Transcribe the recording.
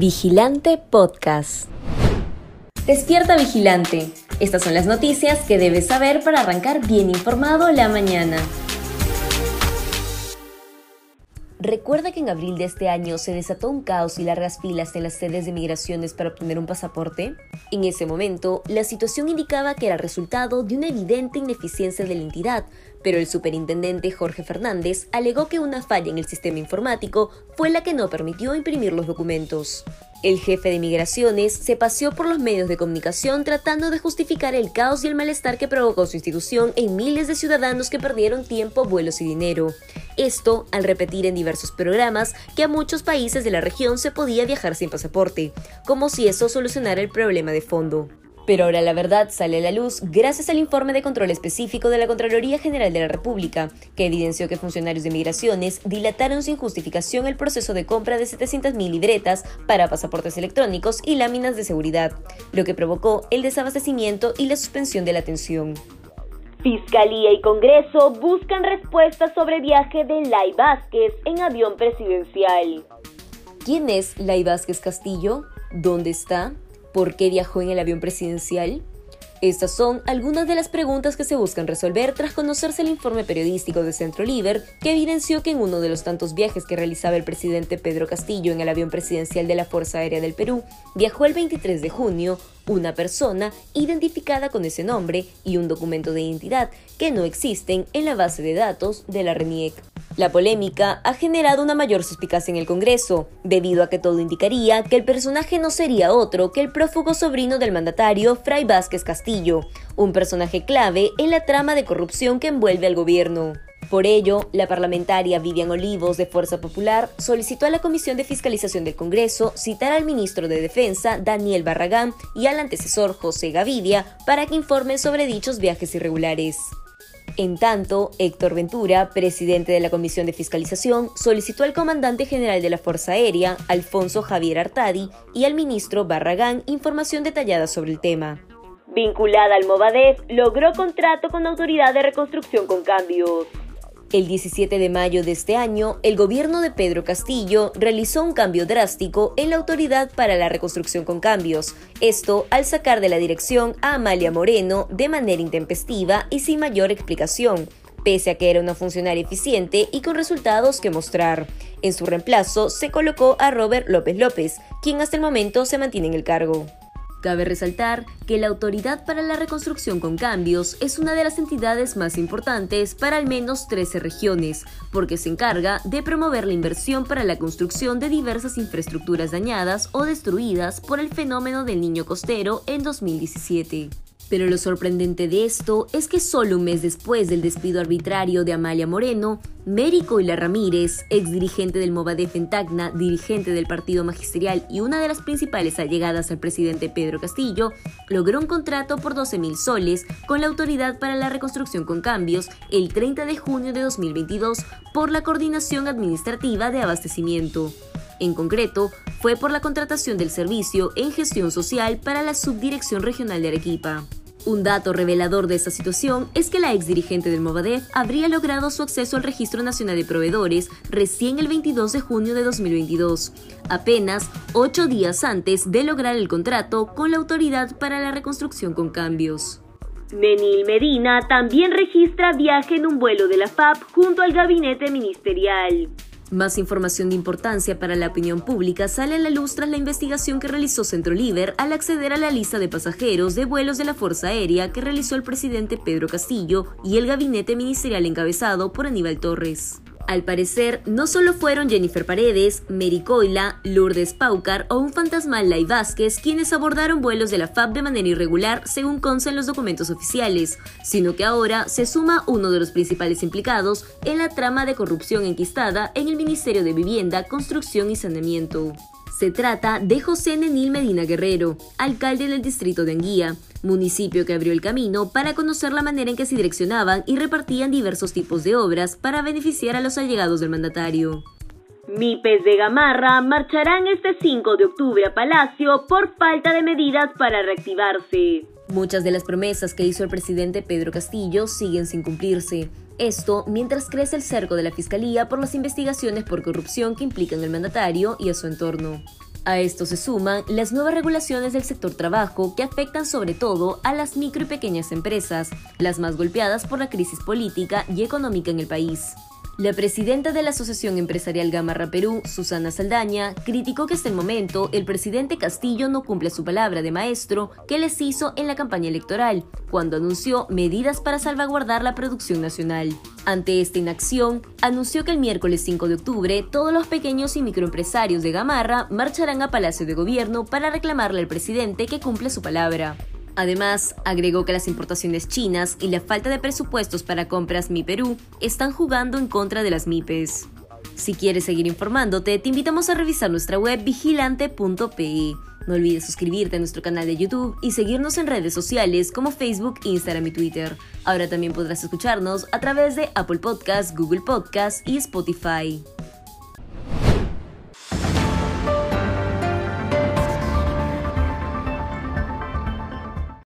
Vigilante Podcast. Despierta Vigilante. Estas son las noticias que debes saber para arrancar bien informado la mañana. Recuerda que en abril de este año se desató un caos y largas filas en las sedes de migraciones para obtener un pasaporte. En ese momento, la situación indicaba que era resultado de una evidente ineficiencia de la entidad, pero el superintendente Jorge Fernández alegó que una falla en el sistema informático fue la que no permitió imprimir los documentos. El jefe de migraciones se paseó por los medios de comunicación tratando de justificar el caos y el malestar que provocó su institución en miles de ciudadanos que perdieron tiempo, vuelos y dinero. Esto al repetir en diversos programas que a muchos países de la región se podía viajar sin pasaporte, como si eso solucionara el problema de fondo. Pero ahora la verdad sale a la luz gracias al informe de control específico de la Contraloría General de la República, que evidenció que funcionarios de migraciones dilataron sin justificación el proceso de compra de 700.000 libretas para pasaportes electrónicos y láminas de seguridad, lo que provocó el desabastecimiento y la suspensión de la atención. Fiscalía y Congreso buscan respuestas sobre viaje de Lai Vázquez en avión presidencial. ¿Quién es Lai Vázquez Castillo? ¿Dónde está? ¿Por qué viajó en el avión presidencial? Estas son algunas de las preguntas que se buscan resolver tras conocerse el informe periodístico de Centro Liber, que evidenció que en uno de los tantos viajes que realizaba el presidente Pedro Castillo en el avión presidencial de la Fuerza Aérea del Perú, viajó el 23 de junio una persona identificada con ese nombre y un documento de identidad que no existen en la base de datos de la RENIEC. La polémica ha generado una mayor suspicacia en el Congreso, debido a que todo indicaría que el personaje no sería otro que el prófugo sobrino del mandatario Fray Vázquez Castillo, un personaje clave en la trama de corrupción que envuelve al gobierno. Por ello, la parlamentaria Vivian Olivos de Fuerza Popular solicitó a la Comisión de Fiscalización del Congreso citar al ministro de Defensa, Daniel Barragán, y al antecesor José Gavidia para que informen sobre dichos viajes irregulares. En tanto, Héctor Ventura, presidente de la Comisión de Fiscalización, solicitó al comandante general de la Fuerza Aérea, Alfonso Javier Artadi, y al ministro Barragán información detallada sobre el tema. Vinculada al Movadef, logró contrato con la Autoridad de Reconstrucción con Cambios. El 17 de mayo de este año, el gobierno de Pedro Castillo realizó un cambio drástico en la Autoridad para la Reconstrucción con Cambios, esto al sacar de la dirección a Amalia Moreno de manera intempestiva y sin mayor explicación, pese a que era una funcionaria eficiente y con resultados que mostrar. En su reemplazo se colocó a Robert López López, quien hasta el momento se mantiene en el cargo. Cabe resaltar que la Autoridad para la Reconstrucción con Cambios es una de las entidades más importantes para al menos 13 regiones, porque se encarga de promover la inversión para la construcción de diversas infraestructuras dañadas o destruidas por el fenómeno del niño costero en 2017. Pero lo sorprendente de esto es que solo un mes después del despido arbitrario de Amalia Moreno, Mérico Hila Ramírez, ex dirigente del Movadef en Tacna, dirigente del partido magisterial y una de las principales allegadas al presidente Pedro Castillo, logró un contrato por 12 mil soles con la Autoridad para la Reconstrucción con Cambios el 30 de junio de 2022 por la Coordinación Administrativa de Abastecimiento. En concreto, fue por la contratación del servicio en gestión social para la Subdirección Regional de Arequipa. Un dato revelador de esta situación es que la ex dirigente del Movadef habría logrado su acceso al Registro Nacional de Proveedores recién el 22 de junio de 2022, apenas ocho días antes de lograr el contrato con la Autoridad para la Reconstrucción con Cambios. Menil Medina también registra viaje en un vuelo de la FAP junto al gabinete ministerial. Más información de importancia para la opinión pública sale a la luz tras la investigación que realizó Centro Liber al acceder a la lista de pasajeros de vuelos de la Fuerza Aérea que realizó el presidente Pedro Castillo y el gabinete ministerial encabezado por Aníbal Torres. Al parecer, no solo fueron Jennifer Paredes, Mary Coila, Lourdes Paucar o un fantasmal Lai Vázquez quienes abordaron vuelos de la FAB de manera irregular, según consta en los documentos oficiales, sino que ahora se suma uno de los principales implicados en la trama de corrupción enquistada en el Ministerio de Vivienda, Construcción y Saneamiento. Se trata de José Nenil Medina Guerrero, alcalde del distrito de Anguía, municipio que abrió el camino para conocer la manera en que se direccionaban y repartían diversos tipos de obras para beneficiar a los allegados del mandatario. MIPES de Gamarra marcharán este 5 de octubre a Palacio por falta de medidas para reactivarse. Muchas de las promesas que hizo el presidente Pedro Castillo siguen sin cumplirse. Esto mientras crece el cerco de la Fiscalía por las investigaciones por corrupción que implican al mandatario y a su entorno. A esto se suman las nuevas regulaciones del sector trabajo que afectan sobre todo a las micro y pequeñas empresas, las más golpeadas por la crisis política y económica en el país. La presidenta de la Asociación Empresarial Gamarra Perú, Susana Saldaña, criticó que hasta el momento el presidente Castillo no cumple su palabra de maestro que les hizo en la campaña electoral, cuando anunció medidas para salvaguardar la producción nacional. Ante esta inacción, anunció que el miércoles 5 de octubre todos los pequeños y microempresarios de Gamarra marcharán a Palacio de Gobierno para reclamarle al presidente que cumple su palabra. Además, agregó que las importaciones chinas y la falta de presupuestos para compras Mi Perú están jugando en contra de las MIPES. Si quieres seguir informándote, te invitamos a revisar nuestra web vigilante.pe. No olvides suscribirte a nuestro canal de YouTube y seguirnos en redes sociales como Facebook, Instagram y Twitter. Ahora también podrás escucharnos a través de Apple Podcasts, Google Podcasts y Spotify.